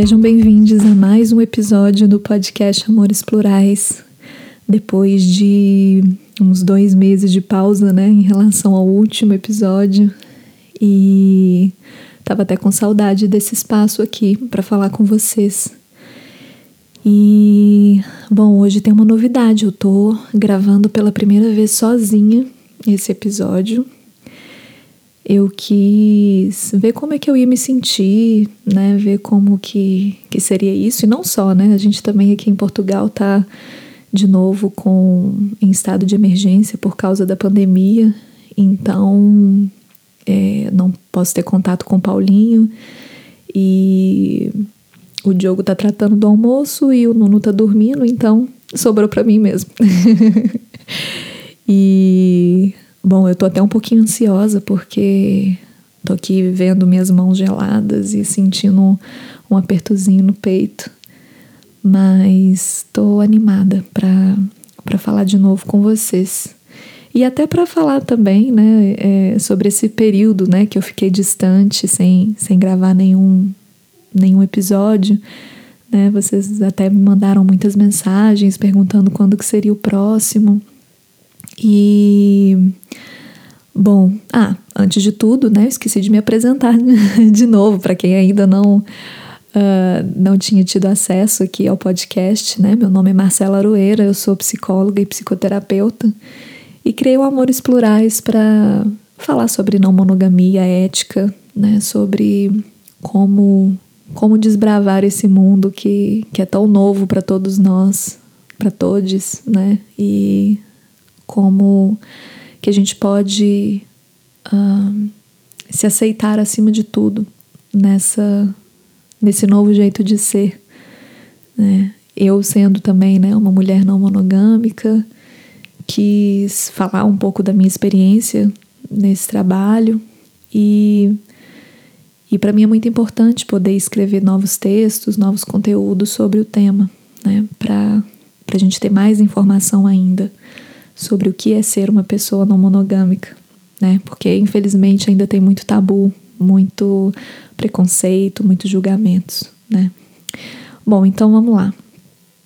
Sejam bem-vindos a mais um episódio do podcast Amores Plurais. Depois de uns dois meses de pausa, né, em relação ao último episódio, e tava até com saudade desse espaço aqui para falar com vocês. E bom, hoje tem uma novidade. Eu tô gravando pela primeira vez sozinha esse episódio eu quis ver como é que eu ia me sentir, né? Ver como que, que seria isso. E não só, né? A gente também aqui em Portugal tá de novo com em estado de emergência por causa da pandemia. Então é, não posso ter contato com o Paulinho. E o Diogo tá tratando do almoço e o Nuno tá dormindo, então sobrou para mim mesmo. e Bom, eu tô até um pouquinho ansiosa porque tô aqui vendo minhas mãos geladas e sentindo um, apertozinho no peito. Mas tô animada para falar de novo com vocês. E até para falar também, né, é, sobre esse período, né, que eu fiquei distante, sem, sem gravar nenhum, nenhum episódio, né, vocês até me mandaram muitas mensagens perguntando quando que seria o próximo. E bom, ah, antes de tudo, né, esqueci de me apresentar de novo para quem ainda não uh, não tinha tido acesso aqui ao podcast, né? Meu nome é Marcela Aroeira, eu sou psicóloga e psicoterapeuta e criei o Amores Plurais para falar sobre não monogamia, ética, né, sobre como como desbravar esse mundo que, que é tão novo para todos nós, para todos, né? E como que a gente pode uh, se aceitar acima de tudo nessa nesse novo jeito de ser, né? Eu sendo também, né, uma mulher não monogâmica, quis falar um pouco da minha experiência nesse trabalho e e para mim é muito importante poder escrever novos textos, novos conteúdos sobre o tema, né, para a gente ter mais informação ainda sobre o que é ser uma pessoa não monogâmica, né? Porque infelizmente ainda tem muito tabu, muito preconceito, muitos julgamentos, né? Bom, então vamos lá.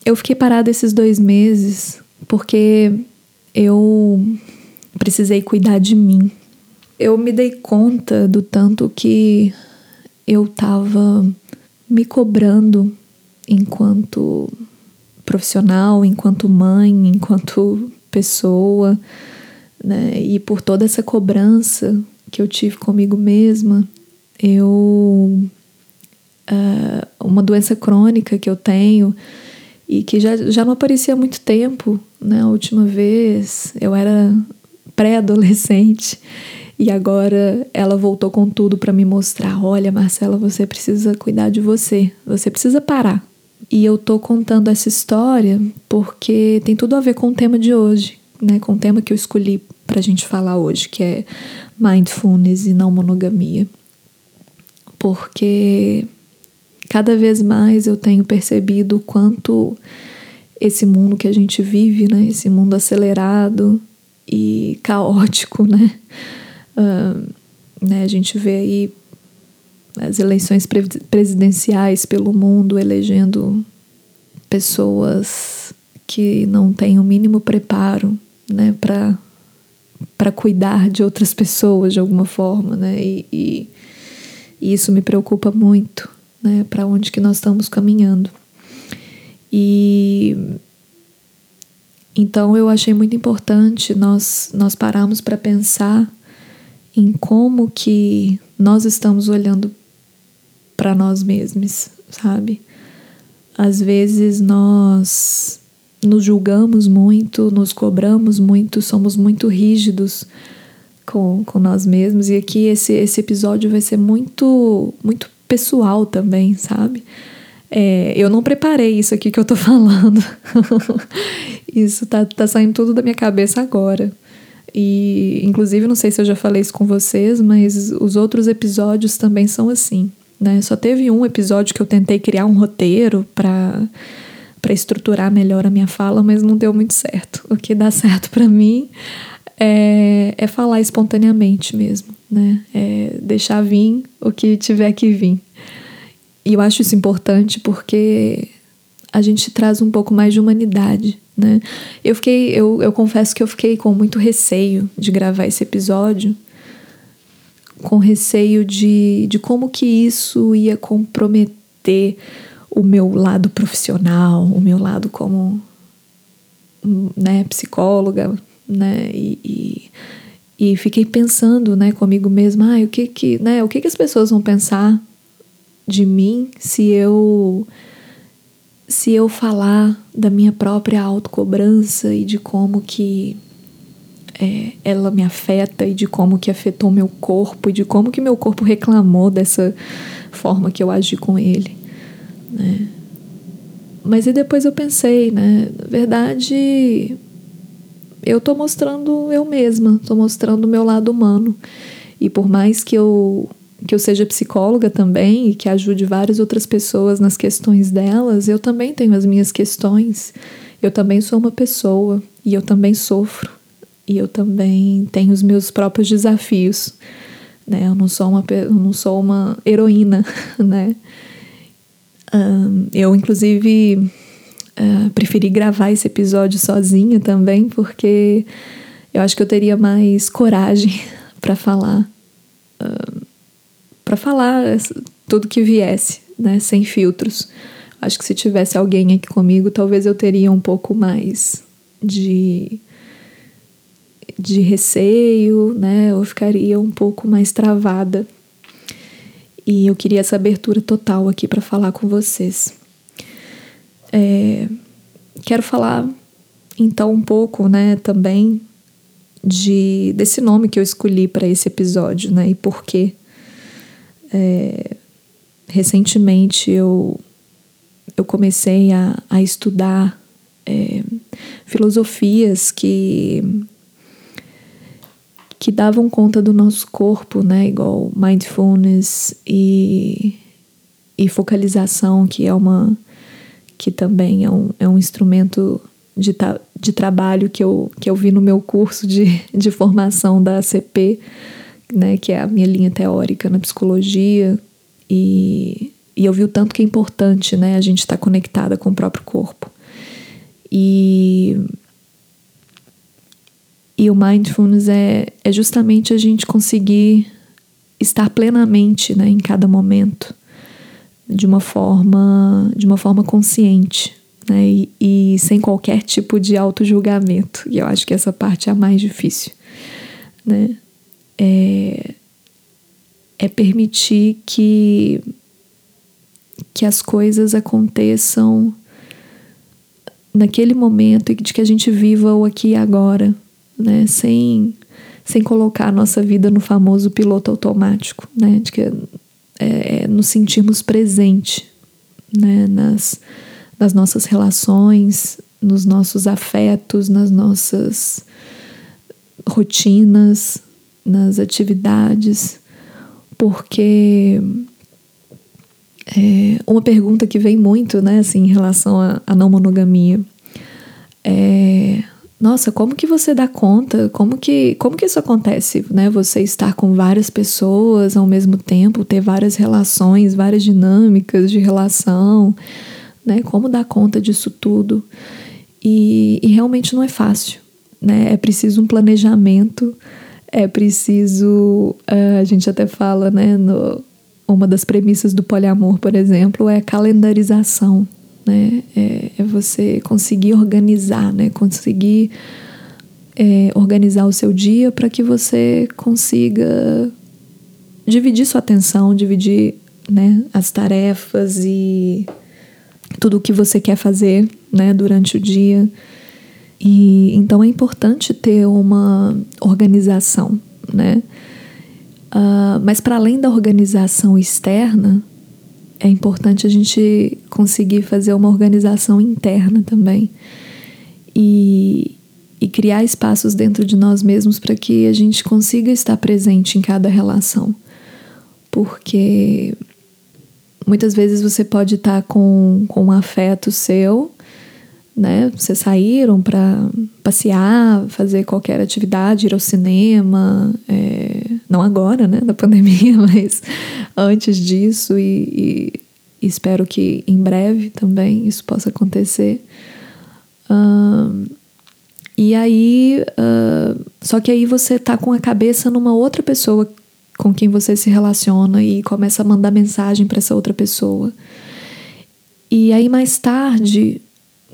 Eu fiquei parada esses dois meses porque eu precisei cuidar de mim. Eu me dei conta do tanto que eu tava me cobrando enquanto profissional, enquanto mãe, enquanto pessoa, né? E por toda essa cobrança que eu tive comigo mesma, eu. Uh, uma doença crônica que eu tenho e que já, já não aparecia há muito tempo, né? A última vez eu era pré-adolescente e agora ela voltou com tudo para me mostrar: olha, Marcela, você precisa cuidar de você, você precisa parar. E eu tô contando essa história porque tem tudo a ver com o tema de hoje, né? Com o tema que eu escolhi pra gente falar hoje, que é mindfulness e não monogamia. Porque cada vez mais eu tenho percebido o quanto esse mundo que a gente vive, né? Esse mundo acelerado e caótico, né? Uh, né? A gente vê aí as eleições presidenciais pelo mundo elegendo pessoas que não têm o mínimo preparo né, para cuidar de outras pessoas de alguma forma, né? E, e, e isso me preocupa muito, né? Para onde que nós estamos caminhando. E então eu achei muito importante nós nós pararmos para pensar em como que nós estamos olhando para nós mesmos, sabe? Às vezes nós nos julgamos muito, nos cobramos muito, somos muito rígidos com, com nós mesmos. E aqui esse, esse episódio vai ser muito, muito pessoal também, sabe? É, eu não preparei isso aqui que eu tô falando. isso tá, tá saindo tudo da minha cabeça agora. E, inclusive, não sei se eu já falei isso com vocês, mas os outros episódios também são assim né? Só teve um episódio que eu tentei criar um roteiro para para estruturar melhor a minha fala, mas não deu muito certo. O que dá certo para mim é, é falar espontaneamente mesmo, né? É deixar vir o que tiver que vir. e eu acho isso importante porque a gente traz um pouco mais de humanidade, né? Eu fiquei, eu, eu confesso que eu fiquei com muito receio de gravar esse episódio, com receio de, de como que isso ia comprometer o meu lado profissional, o meu lado como né, psicóloga, né, e, e, e, fiquei pensando, né, comigo mesma, ah, o que que, né, o que que as pessoas vão pensar de mim se eu se eu falar da minha própria autocobrança e de como que é, ela me afeta e de como que afetou meu corpo e de como que meu corpo reclamou dessa forma que eu agi com ele, né? Mas e depois eu pensei, né? Na verdade, eu tô mostrando eu mesma, tô mostrando o meu lado humano. E por mais que eu que eu seja psicóloga também e que ajude várias outras pessoas nas questões delas, eu também tenho as minhas questões. Eu também sou uma pessoa e eu também sofro e eu também tenho os meus próprios desafios. Né? Eu não sou uma eu não sou uma heroína, né? Um, eu inclusive uh, preferi gravar esse episódio sozinha também porque eu acho que eu teria mais coragem para falar para falar tudo que viesse, né, sem filtros. Acho que se tivesse alguém aqui comigo, talvez eu teria um pouco mais de de receio, né? Eu ficaria um pouco mais travada. E eu queria essa abertura total aqui para falar com vocês. É, quero falar então um pouco, né, também de desse nome que eu escolhi para esse episódio, né, e por quê. É, recentemente eu, eu comecei a, a estudar é, filosofias que que davam conta do nosso corpo, né? Igual mindfulness e, e focalização, que é uma que também é um, é um instrumento de, de trabalho que eu, que eu vi no meu curso de, de formação da ACP né, que é a minha linha teórica na psicologia, e, e eu vi o tanto que é importante né, a gente estar tá conectada com o próprio corpo. E, e o mindfulness é, é justamente a gente conseguir estar plenamente né, em cada momento de uma forma de uma forma consciente né, e, e sem qualquer tipo de auto-julgamento. E eu acho que essa parte é a mais difícil. Né? é, é permitir que, que as coisas aconteçam naquele momento e de que a gente viva o aqui e agora, né? Sem, sem colocar a nossa vida no famoso piloto automático, né? De que é, é, nos sentirmos presente, né? Nas, nas nossas relações, nos nossos afetos, nas nossas rotinas, nas atividades, porque é, uma pergunta que vem muito, né, assim, em relação à não monogamia é nossa, como que você dá conta? Como que, como que isso acontece, né? Você estar com várias pessoas ao mesmo tempo, ter várias relações, várias dinâmicas de relação, né? Como dar conta disso tudo? E, e realmente não é fácil, né? É preciso um planejamento é preciso. Uh, a gente até fala, né? No, uma das premissas do poliamor, por exemplo, é a calendarização. Né? É, é você conseguir organizar, né? Conseguir é, organizar o seu dia para que você consiga dividir sua atenção, dividir né, as tarefas e tudo o que você quer fazer né, durante o dia. E então é importante ter uma organização, né? Uh, mas para além da organização externa, é importante a gente conseguir fazer uma organização interna também e, e criar espaços dentro de nós mesmos para que a gente consiga estar presente em cada relação, porque muitas vezes você pode estar com, com um afeto seu né? Vocês saíram para passear, fazer qualquer atividade, ir ao cinema, é, não agora, né, da pandemia, mas antes disso e, espero que em breve também isso possa acontecer. e aí, uh, só que aí você tá com a cabeça numa outra pessoa com quem você se relaciona e começa a mandar mensagem para essa outra pessoa. E aí mais tarde,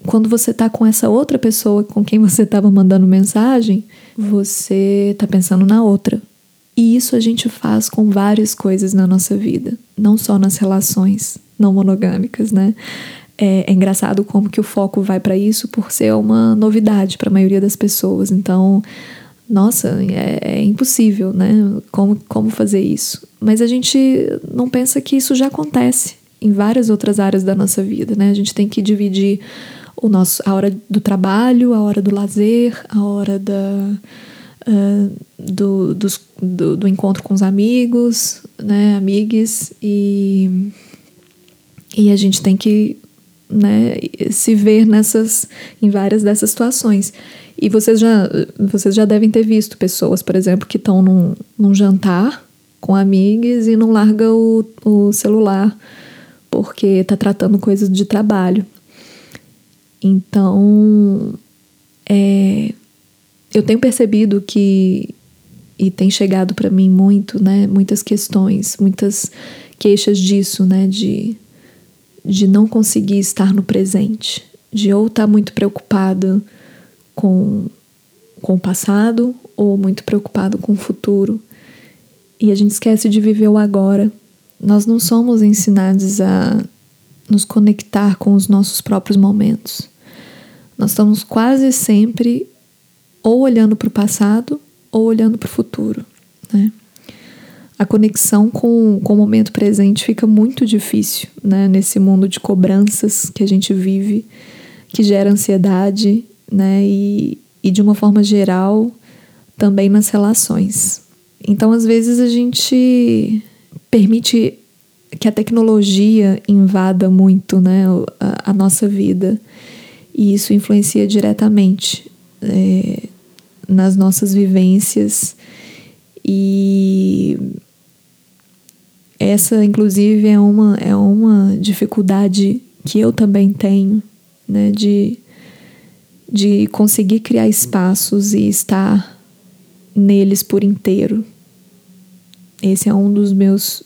quando você tá com essa outra pessoa com quem você estava mandando mensagem, você tá pensando na outra. E isso a gente faz com várias coisas na nossa vida, não só nas relações não monogâmicas, né? É, é engraçado como que o foco vai para isso por ser uma novidade para a maioria das pessoas. Então, nossa, é, é, impossível, né? Como, como fazer isso? Mas a gente não pensa que isso já acontece em várias outras áreas da nossa vida, né? A gente tem que dividir o nosso, a hora do trabalho, a hora do lazer, a hora da, uh, do, dos, do, do, encontro com os amigos, né? Amigues, e, e a gente tem que né, se ver nessas, em várias dessas situações. E vocês já, vocês já devem ter visto pessoas, por exemplo, que estão num, num jantar com amigas e não larga o, o celular porque está tratando coisas de trabalho. Então, é, eu tenho percebido que e tem chegado para mim muito, né, muitas questões, muitas queixas disso, né, de de não conseguir estar no presente, de ou estar tá muito preocupado com, com o passado ou muito preocupado com o futuro. E a gente esquece de viver o agora. Nós não somos ensinados a nos conectar com os nossos próprios momentos. Nós estamos quase sempre ou olhando para o passado ou olhando para o futuro. Né? A conexão com, com o momento presente fica muito difícil né? nesse mundo de cobranças que a gente vive, que gera ansiedade né? E, e de uma forma geral também nas relações. Então, às vezes, a gente permite que a tecnologia invada muito né, a, a nossa vida e isso influencia diretamente é, nas nossas vivências e essa inclusive é uma é uma dificuldade que eu também tenho né de de conseguir criar espaços e estar neles por inteiro. Esse é um dos meus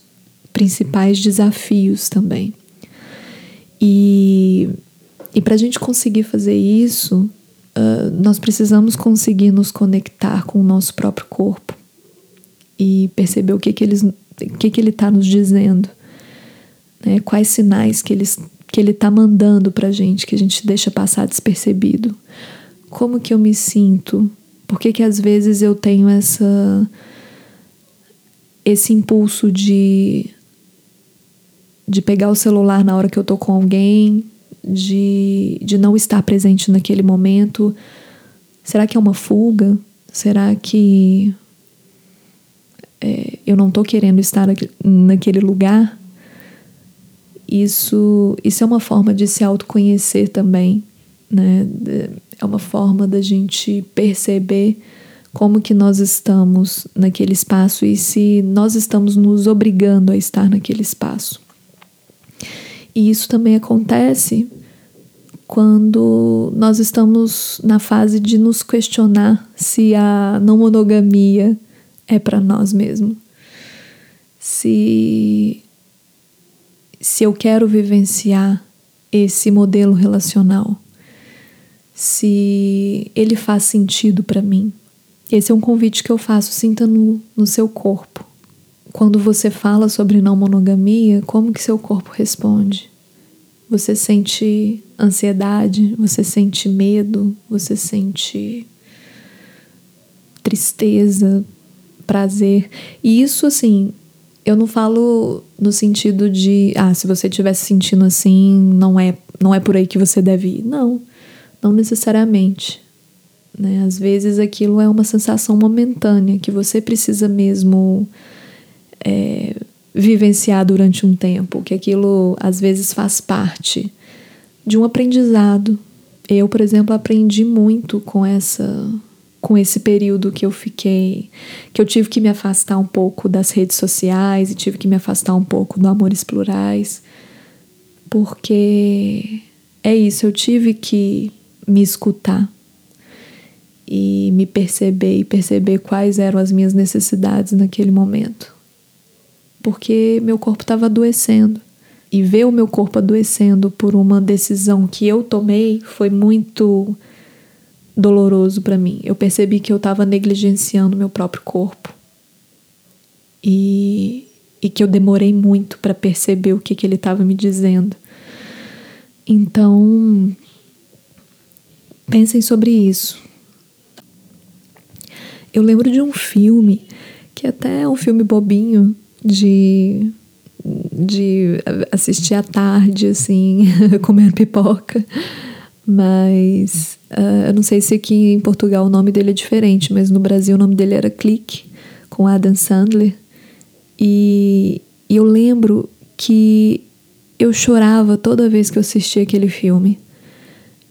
principais desafios também. E, e para a gente conseguir fazer isso, uh, nós precisamos conseguir nos conectar com o nosso próprio corpo e perceber o que, que, eles, o que, que ele está nos dizendo, né? quais sinais que eles que ele está mandando para a gente, que a gente deixa passar despercebido. Como que eu me sinto? Por que, que às vezes eu tenho essa esse impulso de de pegar o celular na hora que eu tô com alguém, de, de não estar presente naquele momento? Será que é uma fuga? Será que é, eu não tô querendo estar naquele lugar? isso, isso é uma forma de se autoconhecer também, né? É uma forma da gente perceber como que nós estamos naquele espaço e se nós estamos nos obrigando a estar naquele espaço. E isso também acontece quando nós estamos na fase de nos questionar se a não monogamia é para nós mesmos. Se se eu quero vivenciar esse modelo relacional, se ele faz sentido para mim. Esse é um convite que eu faço, sinta no, no seu corpo. Quando você fala sobre não monogamia, como que seu corpo responde? Você sente ansiedade, você sente medo, você sente tristeza, prazer. E isso assim, eu não falo no sentido de, ah, se você estiver se sentindo assim, não é, não é por aí que você deve ir. Não, não necessariamente. Né? Às vezes aquilo é uma sensação momentânea que você precisa mesmo é, vivenciar durante um tempo, que aquilo às vezes faz parte de um aprendizado. Eu, por exemplo, aprendi muito com essa com esse período que eu fiquei, que eu tive que me afastar um pouco das redes sociais e tive que me afastar um pouco do Amores Plurais, porque é isso, eu tive que me escutar e me perceber e perceber quais eram as minhas necessidades naquele momento. Porque meu corpo estava adoecendo. E ver o meu corpo adoecendo por uma decisão que eu tomei foi muito doloroso para mim. Eu percebi que eu estava negligenciando meu próprio corpo. E, e que eu demorei muito para perceber o que, que ele estava me dizendo. Então, pensem sobre isso. Eu lembro de um filme, que até é um filme bobinho, de, de assistir à tarde, assim, comendo pipoca. Mas uh, eu não sei se aqui em Portugal o nome dele é diferente, mas no Brasil o nome dele era Clique, com Adam Sandler. E, e eu lembro que eu chorava toda vez que eu assistia aquele filme.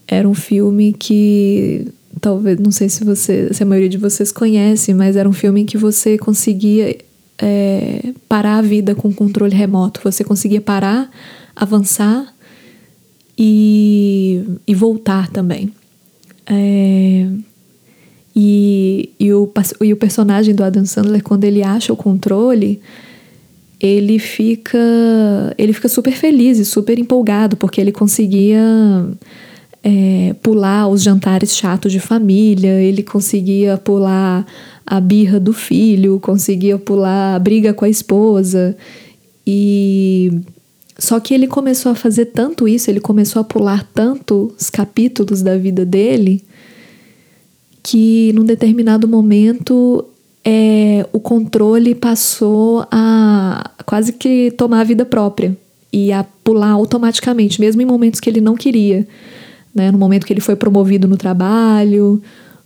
Era um filme que talvez, não sei se você, se a maioria de vocês conhece, mas era um filme em que você conseguia é, parar a vida com controle remoto. Você conseguia parar, avançar e, e voltar também. É, e, e, o, e o personagem do Adam Sandler, quando ele acha o controle, ele fica ele fica super feliz e super empolgado porque ele conseguia é, pular os jantares chatos de família, ele conseguia pular a birra do filho, conseguia pular a briga com a esposa e só que ele começou a fazer tanto isso, ele começou a pular tantos capítulos da vida dele que num determinado momento é, o controle passou a quase que tomar a vida própria e a pular automaticamente, mesmo em momentos que ele não queria. Né? No momento que ele foi promovido no trabalho,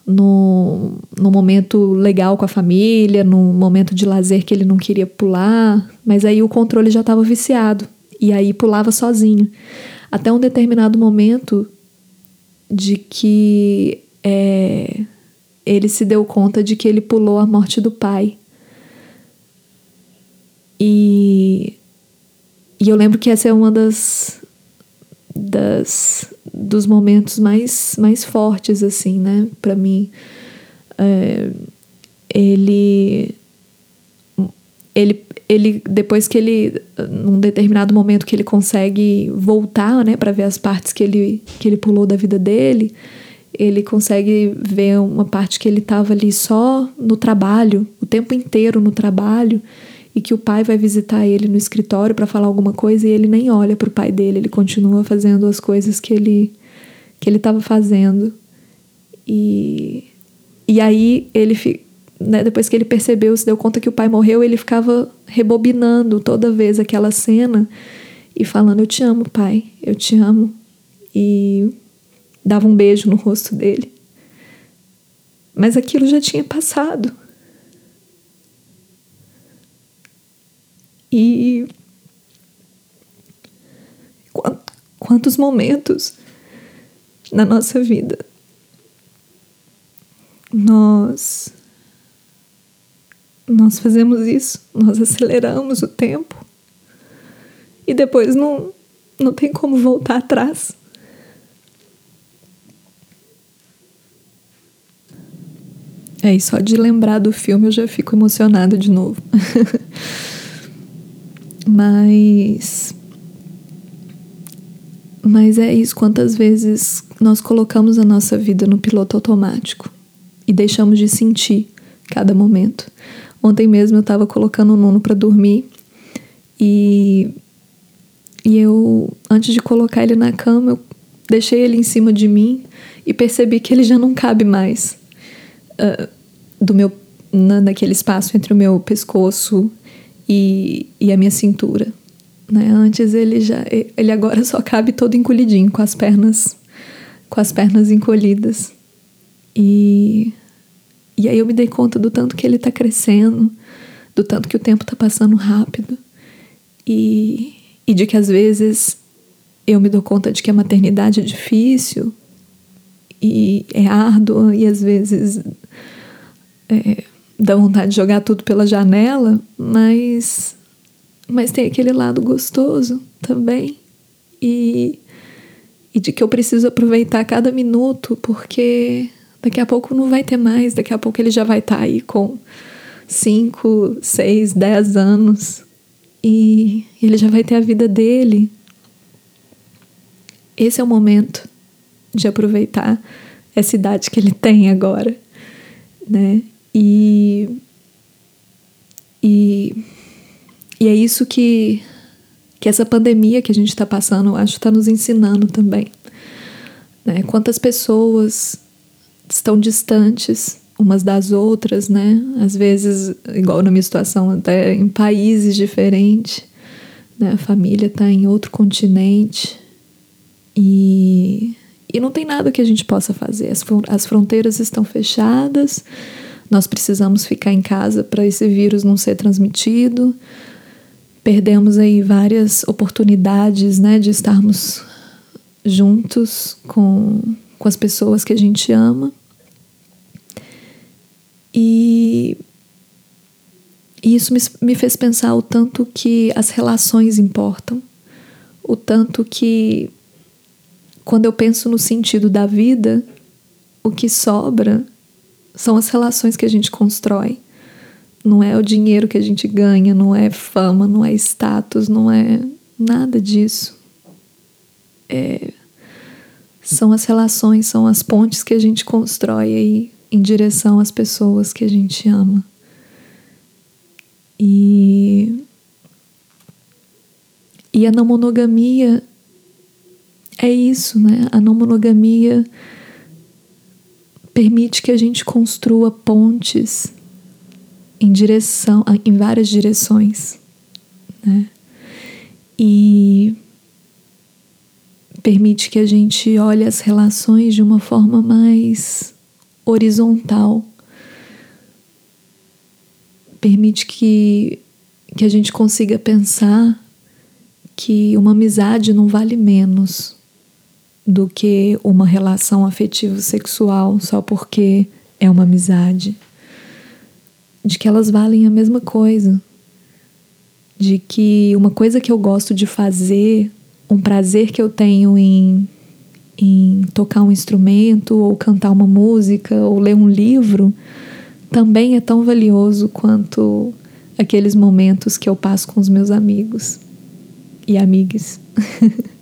no, no momento legal com a família, no momento de lazer que ele não queria pular, mas aí o controle já estava viciado e aí pulava sozinho. Até um determinado momento de que é, ele se deu conta de que ele pulou a morte do pai. E, e eu lembro que essa é uma das, das dos momentos mais, mais fortes assim, né, para mim. É, ele ele ele depois que ele num determinado momento que ele consegue voltar, né, para ver as partes que ele que ele pulou da vida dele, ele consegue ver uma parte que ele estava ali só no trabalho, o tempo inteiro no trabalho, e que o pai vai visitar ele no escritório para falar alguma coisa e ele nem olha para o pai dele, ele continua fazendo as coisas que ele que ele estava fazendo. E e aí ele né, depois que ele percebeu, se deu conta que o pai morreu, ele ficava rebobinando toda vez aquela cena e falando: "Eu te amo, pai. Eu te amo." E dava um beijo no rosto dele. Mas aquilo já tinha passado. E quantos momentos na nossa vida nós nós fazemos isso, nós aceleramos o tempo e depois não não tem como voltar atrás. É, e só de lembrar do filme eu já fico emocionada de novo. mas. Mas é isso, quantas vezes nós colocamos a nossa vida no piloto automático e deixamos de sentir cada momento. Ontem mesmo eu estava colocando o Nuno para dormir e, e eu, antes de colocar ele na cama, eu deixei ele em cima de mim e percebi que ele já não cabe mais uh, do meu na, naquele espaço entre o meu pescoço e, e a minha cintura. Né? Antes ele já ele agora só cabe todo encolhidinho com as pernas com as pernas encolhidas. E e aí eu me dei conta do tanto que ele está crescendo, do tanto que o tempo está passando rápido. E, e de que às vezes eu me dou conta de que a maternidade é difícil e é árdua e às vezes é, dá vontade de jogar tudo pela janela, mas, mas tem aquele lado gostoso também. e, e de que eu preciso aproveitar cada minuto, porque daqui a pouco não vai ter mais, daqui a pouco ele já vai estar tá aí com 5, 6, 10 anos e ele já vai ter a vida dele. Esse é o momento de aproveitar essa idade que ele tem agora, né? E e, e é isso que que essa pandemia que a gente está passando, acho, está nos ensinando também. Né? Quantas pessoas estão distantes umas das outras, né? Às vezes, igual na minha situação, até em países diferentes, né? A família está em outro continente e, e não tem nada que a gente possa fazer. As, as fronteiras estão fechadas, nós precisamos ficar em casa para esse vírus não ser transmitido. Perdemos aí várias oportunidades, né, de estarmos juntos com, com as pessoas que a gente ama. E isso me, me fez pensar o tanto que as relações importam, o tanto que, quando eu penso no sentido da vida, o que sobra são as relações que a gente constrói. Não é o dinheiro que a gente ganha, não é fama, não é status, não é nada disso. É, são as relações, são as pontes que a gente constrói aí em direção às pessoas que a gente ama. E, e a não monogamia é isso, né? A não monogamia permite que a gente construa pontes em direção, em várias direções, né? E permite que a gente olhe as relações de uma forma mais horizontal. Permite que, que a gente consiga pensar que uma amizade não vale menos do que uma relação afetivo sexual só porque é uma amizade. De que elas valem a mesma coisa. De que uma coisa que eu gosto de fazer, um prazer que eu tenho em em tocar um instrumento, ou cantar uma música, ou ler um livro, também é tão valioso quanto aqueles momentos que eu passo com os meus amigos e amigas.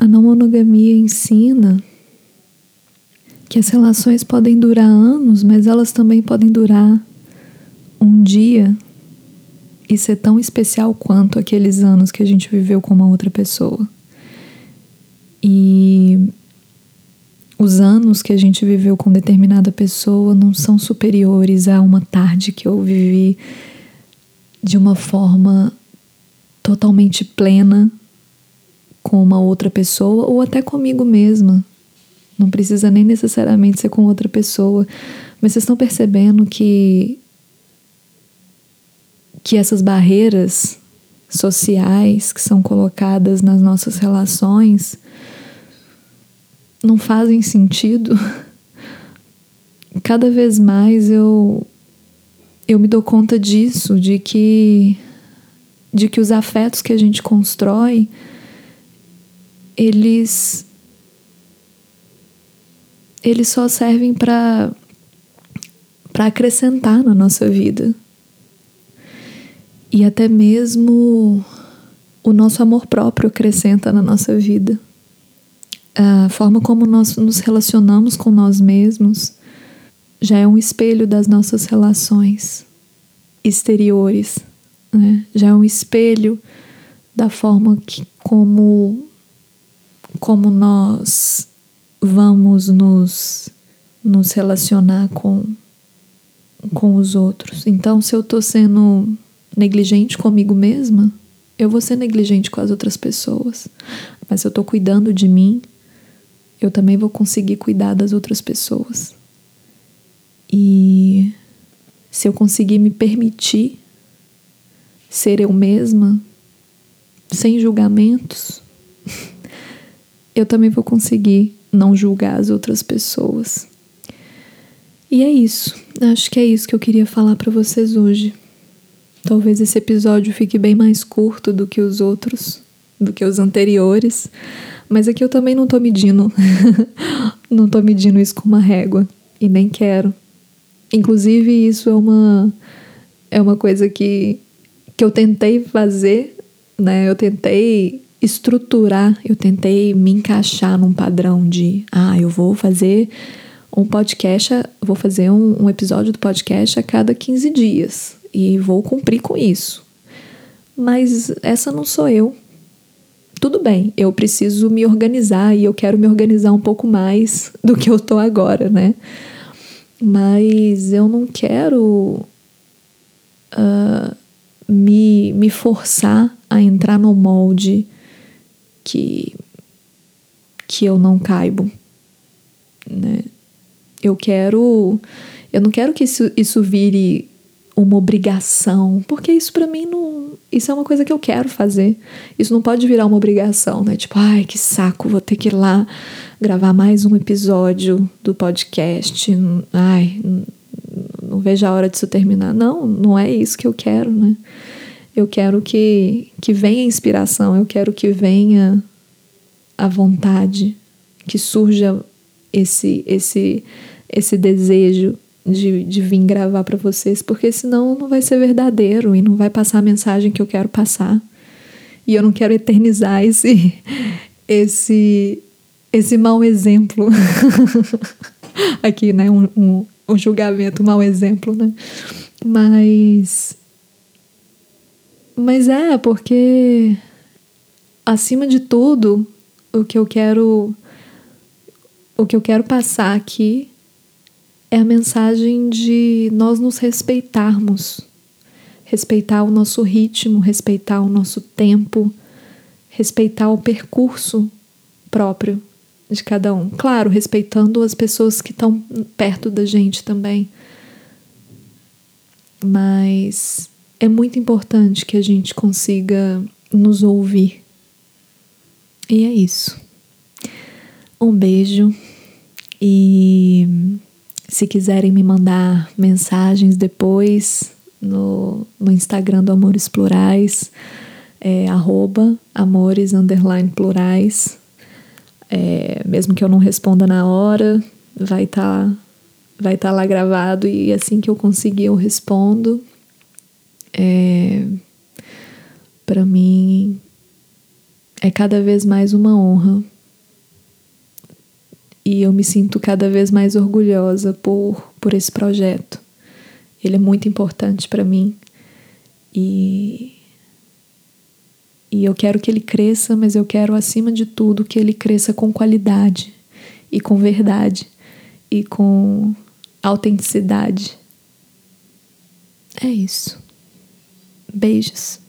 A não monogamia ensina que as relações podem durar anos, mas elas também podem durar um dia e ser tão especial quanto aqueles anos que a gente viveu com uma outra pessoa. E os anos que a gente viveu com determinada pessoa não são superiores a uma tarde que eu vivi de uma forma totalmente plena com uma outra pessoa ou até comigo mesma. Não precisa nem necessariamente ser com outra pessoa, mas vocês estão percebendo que que essas barreiras sociais que são colocadas nas nossas relações não fazem sentido. Cada vez mais eu eu me dou conta disso, de que de que os afetos que a gente constrói eles eles só servem para para acrescentar na nossa vida. E até mesmo o nosso amor próprio acrescenta na nossa vida a forma como nós nos relacionamos com nós mesmos já é um espelho das nossas relações exteriores, né? já é um espelho da forma que, como, como nós vamos nos, nos relacionar com, com os outros. Então, se eu estou sendo negligente comigo mesma, eu vou ser negligente com as outras pessoas. Mas se eu estou cuidando de mim, eu também vou conseguir cuidar das outras pessoas. E se eu conseguir me permitir ser eu mesma, sem julgamentos, eu também vou conseguir não julgar as outras pessoas. E é isso. Acho que é isso que eu queria falar para vocês hoje. Talvez esse episódio fique bem mais curto do que os outros, do que os anteriores. Mas aqui eu também não tô medindo. não tô medindo isso com uma régua. E nem quero. Inclusive, isso é uma, é uma coisa que, que eu tentei fazer, né? Eu tentei estruturar, eu tentei me encaixar num padrão de, ah, eu vou fazer um podcast, vou fazer um, um episódio do podcast a cada 15 dias e vou cumprir com isso. Mas essa não sou eu. Tudo bem, eu preciso me organizar e eu quero me organizar um pouco mais do que eu tô agora, né? Mas eu não quero uh, me, me forçar a entrar no molde que, que eu não caibo, né? Eu quero. Eu não quero que isso, isso vire uma obrigação, porque isso para mim não. Isso é uma coisa que eu quero fazer. Isso não pode virar uma obrigação, né? Tipo, ai, que saco, vou ter que ir lá gravar mais um episódio do podcast. Ai, não vejo a hora disso terminar. Não, não é isso que eu quero, né? Eu quero que, que venha inspiração, eu quero que venha a vontade, que surja esse, esse, esse desejo de, de vir gravar para vocês, porque senão não vai ser verdadeiro e não vai passar a mensagem que eu quero passar. E eu não quero eternizar esse esse esse mau exemplo. Aqui, né? Um, um, um julgamento, um mau exemplo, né? Mas. Mas é, porque. Acima de tudo, o que eu quero. O que eu quero passar aqui é a mensagem de nós nos respeitarmos, respeitar o nosso ritmo, respeitar o nosso tempo, respeitar o percurso próprio de cada um. Claro, respeitando as pessoas que estão perto da gente também. Mas é muito importante que a gente consiga nos ouvir. E é isso. Um beijo e se quiserem me mandar mensagens depois no, no Instagram do Amores Plurais, é arroba amores underline plurais. É, mesmo que eu não responda na hora, vai estar tá, vai tá lá gravado e assim que eu conseguir eu respondo. É, Para mim é cada vez mais uma honra e eu me sinto cada vez mais orgulhosa por, por esse projeto. Ele é muito importante para mim e, e eu quero que ele cresça, mas eu quero, acima de tudo, que ele cresça com qualidade e com verdade e com autenticidade. É isso. Beijos.